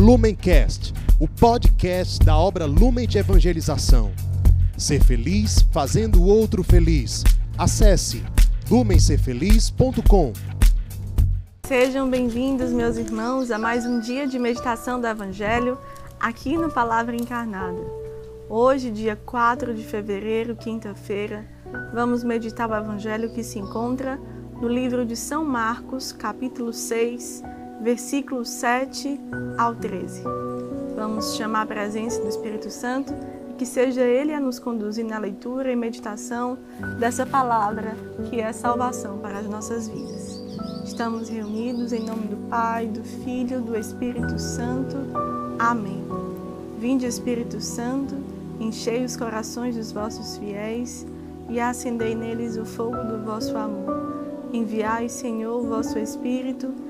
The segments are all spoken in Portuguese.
Lumencast, o podcast da obra Lumen de Evangelização. Ser feliz fazendo o outro feliz. Acesse lumencerfeliz.com. Sejam bem-vindos, meus irmãos, a mais um dia de meditação do Evangelho aqui no Palavra Encarnada. Hoje, dia 4 de fevereiro, quinta-feira, vamos meditar o Evangelho que se encontra no livro de São Marcos, capítulo 6, versículos 7 ao 13. Vamos chamar a presença do Espírito Santo e que seja Ele a nos conduzir na leitura e meditação dessa palavra que é salvação para as nossas vidas. Estamos reunidos em nome do Pai, do Filho, do Espírito Santo. Amém. Vinde, Espírito Santo, enchei os corações dos vossos fiéis e acendei neles o fogo do vosso amor. Enviai, Senhor, o vosso Espírito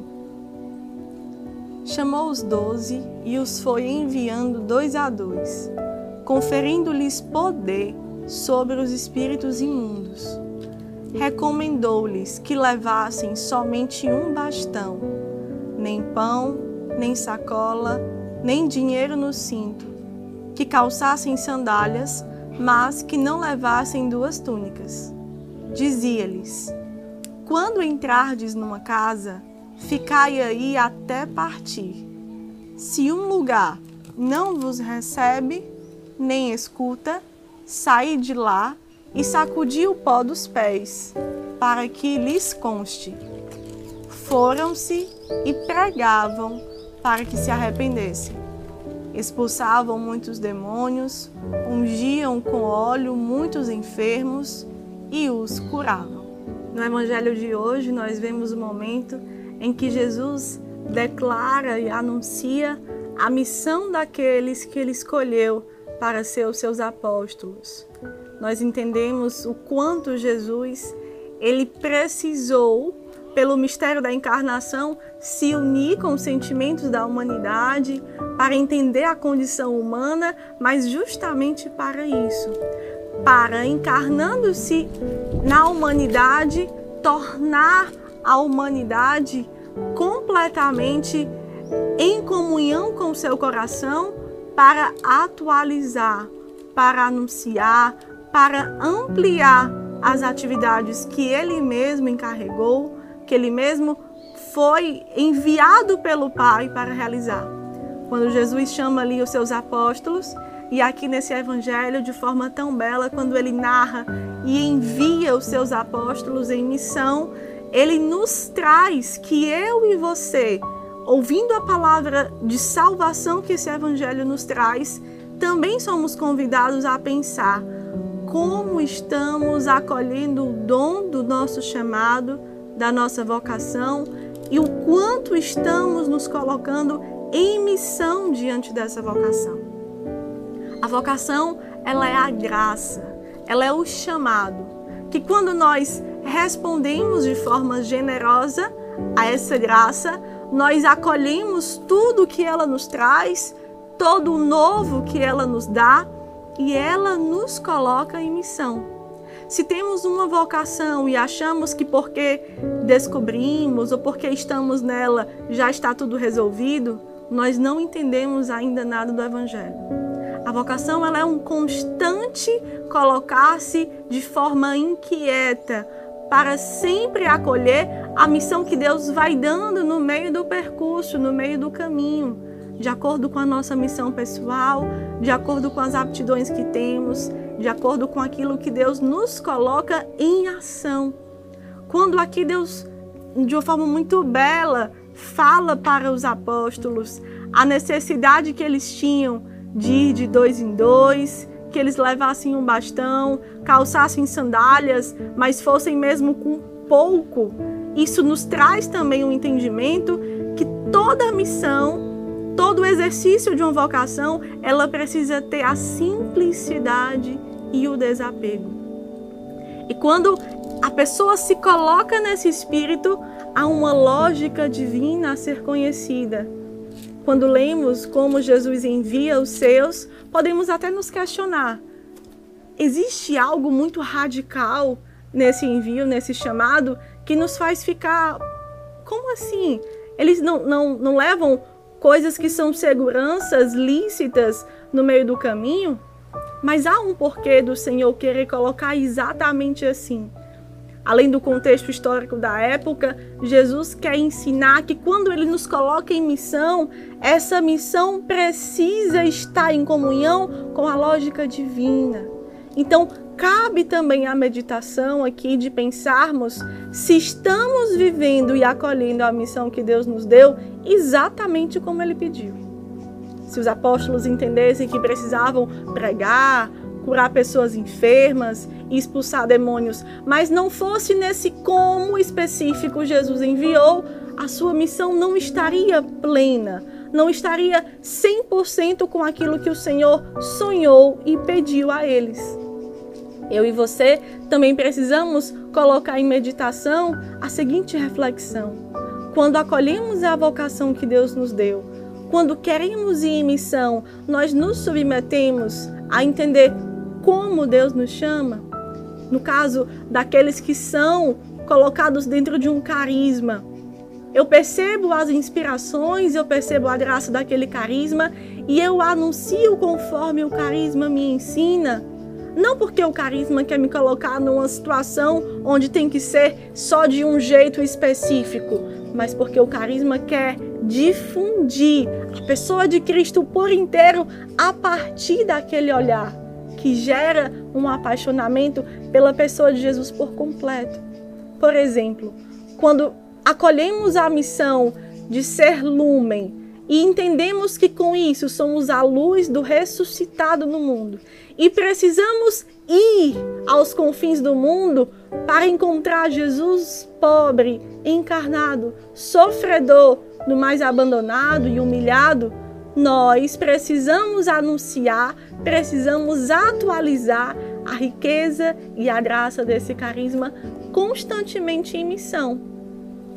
chamou os doze e os foi enviando dois a dois, conferindo-lhes poder sobre os espíritos imundos. Recomendou-lhes que levassem somente um bastão, nem pão, nem sacola, nem dinheiro no cinto, que calçassem sandálias, mas que não levassem duas túnicas. Dizia-lhes: Quando entrardes numa casa, ficai aí até partir. Se um lugar não vos recebe, nem escuta, saí de lá e sacudi o pó dos pés, para que lhes conste. Foram-se e pregavam para que se arrependessem. Expulsavam muitos demônios, ungiam com óleo muitos enfermos e os curavam. No evangelho de hoje, nós vemos o momento em que Jesus declara e anuncia a missão daqueles que ele escolheu para ser os seus apóstolos. Nós entendemos o quanto Jesus ele precisou pelo mistério da encarnação se unir com os sentimentos da humanidade para entender a condição humana, mas justamente para isso, para encarnando-se na humanidade, tornar a humanidade completamente em comunhão com seu coração para atualizar, para anunciar, para ampliar as atividades que ele mesmo encarregou, que ele mesmo foi enviado pelo Pai para realizar. Quando Jesus chama ali os seus apóstolos, e aqui nesse evangelho, de forma tão bela, quando ele narra e envia os seus apóstolos em missão, ele nos traz que eu e você, ouvindo a palavra de salvação que esse evangelho nos traz, também somos convidados a pensar como estamos acolhendo o dom do nosso chamado, da nossa vocação e o quanto estamos nos colocando em missão diante dessa vocação. A vocação, ela é a graça, ela é o chamado, que quando nós respondemos de forma generosa a essa graça, nós acolhemos tudo que ela nos traz, todo o novo que ela nos dá e ela nos coloca em missão. Se temos uma vocação e achamos que porque descobrimos ou porque estamos nela já está tudo resolvido, nós não entendemos ainda nada do Evangelho. A vocação ela é um constante colocar-se de forma inquieta para sempre acolher a missão que Deus vai dando no meio do percurso, no meio do caminho, de acordo com a nossa missão pessoal, de acordo com as aptidões que temos, de acordo com aquilo que Deus nos coloca em ação. Quando aqui Deus, de uma forma muito bela, fala para os apóstolos a necessidade que eles tinham de ir de dois em dois, que eles levassem um bastão, calçassem sandálias, mas fossem mesmo com pouco. Isso nos traz também um entendimento que toda missão todo exercício de uma vocação, ela precisa ter a simplicidade e o desapego. E quando a pessoa se coloca nesse espírito, há uma lógica divina a ser conhecida. Quando lemos como Jesus envia os seus, podemos até nos questionar: existe algo muito radical nesse envio, nesse chamado, que nos faz ficar. Como assim? Eles não, não, não levam coisas que são seguranças lícitas no meio do caminho? Mas há um porquê do Senhor querer colocar exatamente assim. Além do contexto histórico da época, Jesus quer ensinar que quando ele nos coloca em missão, essa missão precisa estar em comunhão com a lógica divina. Então, cabe também a meditação aqui de pensarmos se estamos vivendo e acolhendo a missão que Deus nos deu exatamente como ele pediu. Se os apóstolos entendessem que precisavam pregar, curar pessoas enfermas expulsar demônios, mas não fosse nesse como específico Jesus enviou, a sua missão não estaria plena, não estaria 100% com aquilo que o Senhor sonhou e pediu a eles. Eu e você também precisamos colocar em meditação a seguinte reflexão: quando acolhemos a vocação que Deus nos deu, quando queremos ir em missão, nós nos submetemos a entender como Deus nos chama. No caso daqueles que são colocados dentro de um carisma, eu percebo as inspirações, eu percebo a graça daquele carisma e eu anuncio conforme o carisma me ensina. Não porque o carisma quer me colocar numa situação onde tem que ser só de um jeito específico, mas porque o carisma quer difundir a pessoa de Cristo por inteiro a partir daquele olhar que gera um apaixonamento pela pessoa de Jesus por completo. Por exemplo, quando acolhemos a missão de ser lumen e entendemos que com isso somos a luz do ressuscitado no mundo e precisamos ir aos confins do mundo para encontrar Jesus pobre, encarnado, sofredor, no mais abandonado e humilhado, nós precisamos anunciar, precisamos atualizar a riqueza e a graça desse carisma constantemente em missão,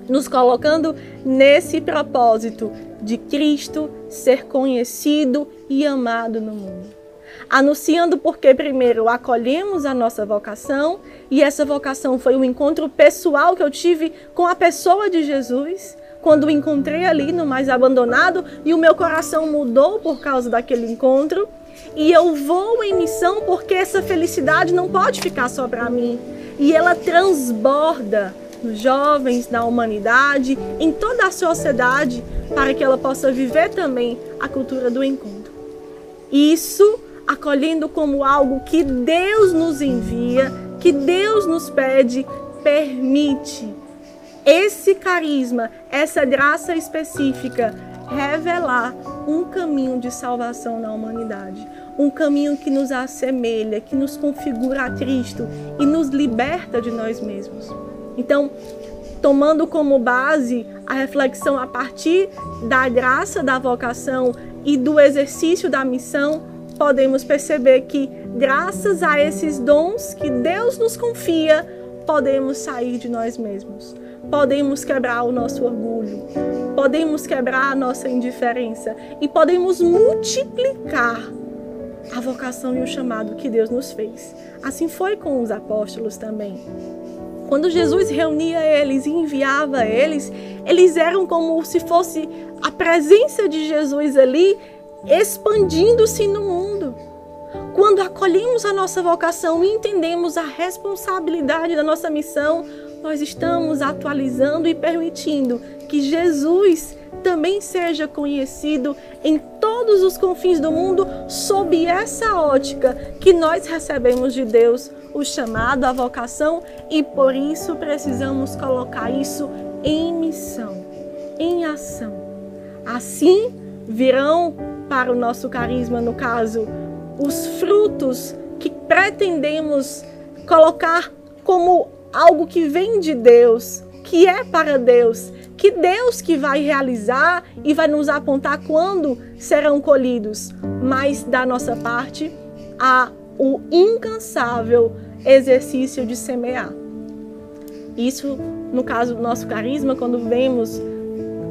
nos colocando nesse propósito de Cristo ser conhecido e amado no mundo. Anunciando porque primeiro acolhemos a nossa vocação e essa vocação foi um encontro pessoal que eu tive com a pessoa de Jesus, quando o encontrei ali no mais abandonado e o meu coração mudou por causa daquele encontro. E eu vou em missão porque essa felicidade não pode ficar só para mim. E ela transborda nos jovens, na humanidade, em toda a sociedade, para que ela possa viver também a cultura do encontro. Isso acolhendo como algo que Deus nos envia, que Deus nos pede, permite esse carisma, essa graça específica revelar um caminho de salvação na humanidade, um caminho que nos assemelha, que nos configura a Cristo e nos liberta de nós mesmos. Então, tomando como base a reflexão a partir da graça da vocação e do exercício da missão, podemos perceber que, graças a esses dons que Deus nos confia, podemos sair de nós mesmos. Podemos quebrar o nosso orgulho, podemos quebrar a nossa indiferença e podemos multiplicar a vocação e o chamado que Deus nos fez. Assim foi com os apóstolos também. Quando Jesus reunia eles e enviava eles, eles eram como se fosse a presença de Jesus ali expandindo-se no mundo. Quando acolhemos a nossa vocação e entendemos a responsabilidade da nossa missão, nós estamos atualizando e permitindo que Jesus também seja conhecido em todos os confins do mundo sob essa ótica que nós recebemos de Deus, o chamado, a vocação, e por isso precisamos colocar isso em missão, em ação. Assim virão para o nosso carisma, no caso, os frutos que pretendemos colocar como algo que vem de Deus, que é para Deus, que Deus que vai realizar e vai nos apontar quando serão colhidos, mas da nossa parte há o incansável exercício de semear. Isso, no caso do nosso carisma, quando vemos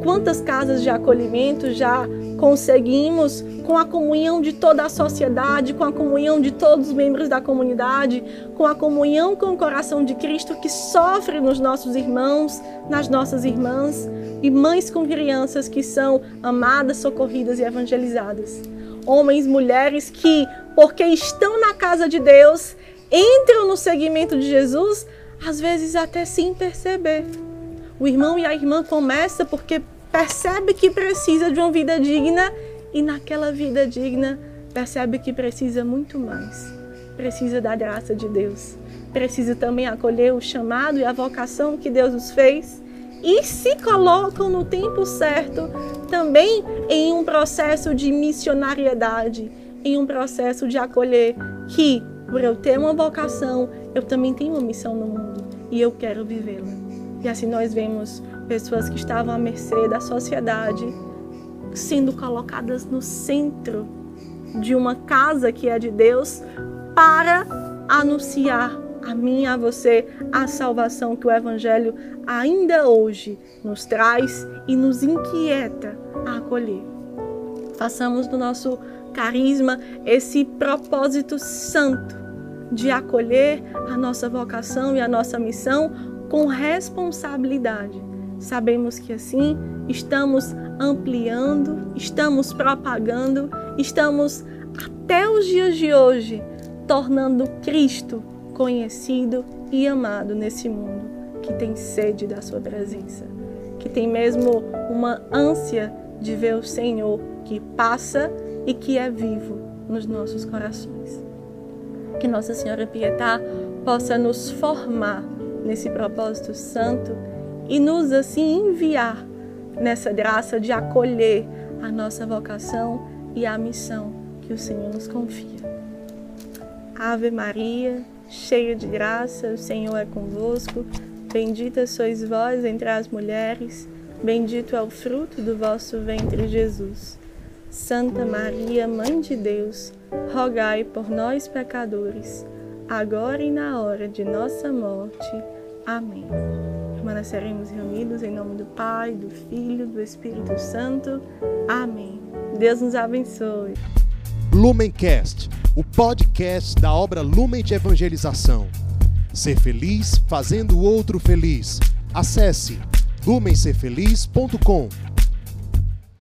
quantas casas de acolhimento já conseguimos com a comunhão de toda a sociedade, com a comunhão de todos os membros da comunidade, com a comunhão com o coração de Cristo que sofre nos nossos irmãos, nas nossas irmãs e mães com crianças que são amadas, socorridas e evangelizadas. Homens, mulheres que, porque estão na casa de Deus, entram no seguimento de Jesus, às vezes até sem perceber. O irmão e a irmã começa porque percebe que precisa de uma vida digna e naquela vida digna percebe que precisa muito mais. Precisa da graça de Deus. Precisa também acolher o chamado e a vocação que Deus nos fez e se colocam no tempo certo também em um processo de missionariedade, em um processo de acolher que por eu ter uma vocação, eu também tenho uma missão no mundo e eu quero vivê-la. E assim nós vemos pessoas que estavam à mercê da sociedade sendo colocadas no centro de uma casa que é de Deus para anunciar a mim a você a salvação que o Evangelho ainda hoje nos traz e nos inquieta a acolher. Façamos do nosso carisma esse propósito santo de acolher a nossa vocação e a nossa missão com responsabilidade. Sabemos que assim estamos ampliando, estamos propagando, estamos até os dias de hoje tornando Cristo conhecido e amado nesse mundo que tem sede da Sua presença, que tem mesmo uma ânsia de ver o Senhor que passa e que é vivo nos nossos corações. Que Nossa Senhora Pietá possa nos formar nesse propósito santo e nos assim enviar nessa graça de acolher a nossa vocação e a missão que o Senhor nos confia. Ave Maria, cheia de graça, o Senhor é convosco. Bendita sois vós entre as mulheres, bendito é o fruto do vosso ventre, Jesus. Santa Maria, Mãe de Deus, rogai por nós, pecadores, agora e na hora de nossa morte. Amém. Permaneceremos reunidos em nome do Pai, do Filho, do Espírito Santo. Amém. Deus nos abençoe. Lumencast, o podcast da obra Lumen de Evangelização. Ser feliz fazendo o outro feliz. Acesse lumencerfeliz.com.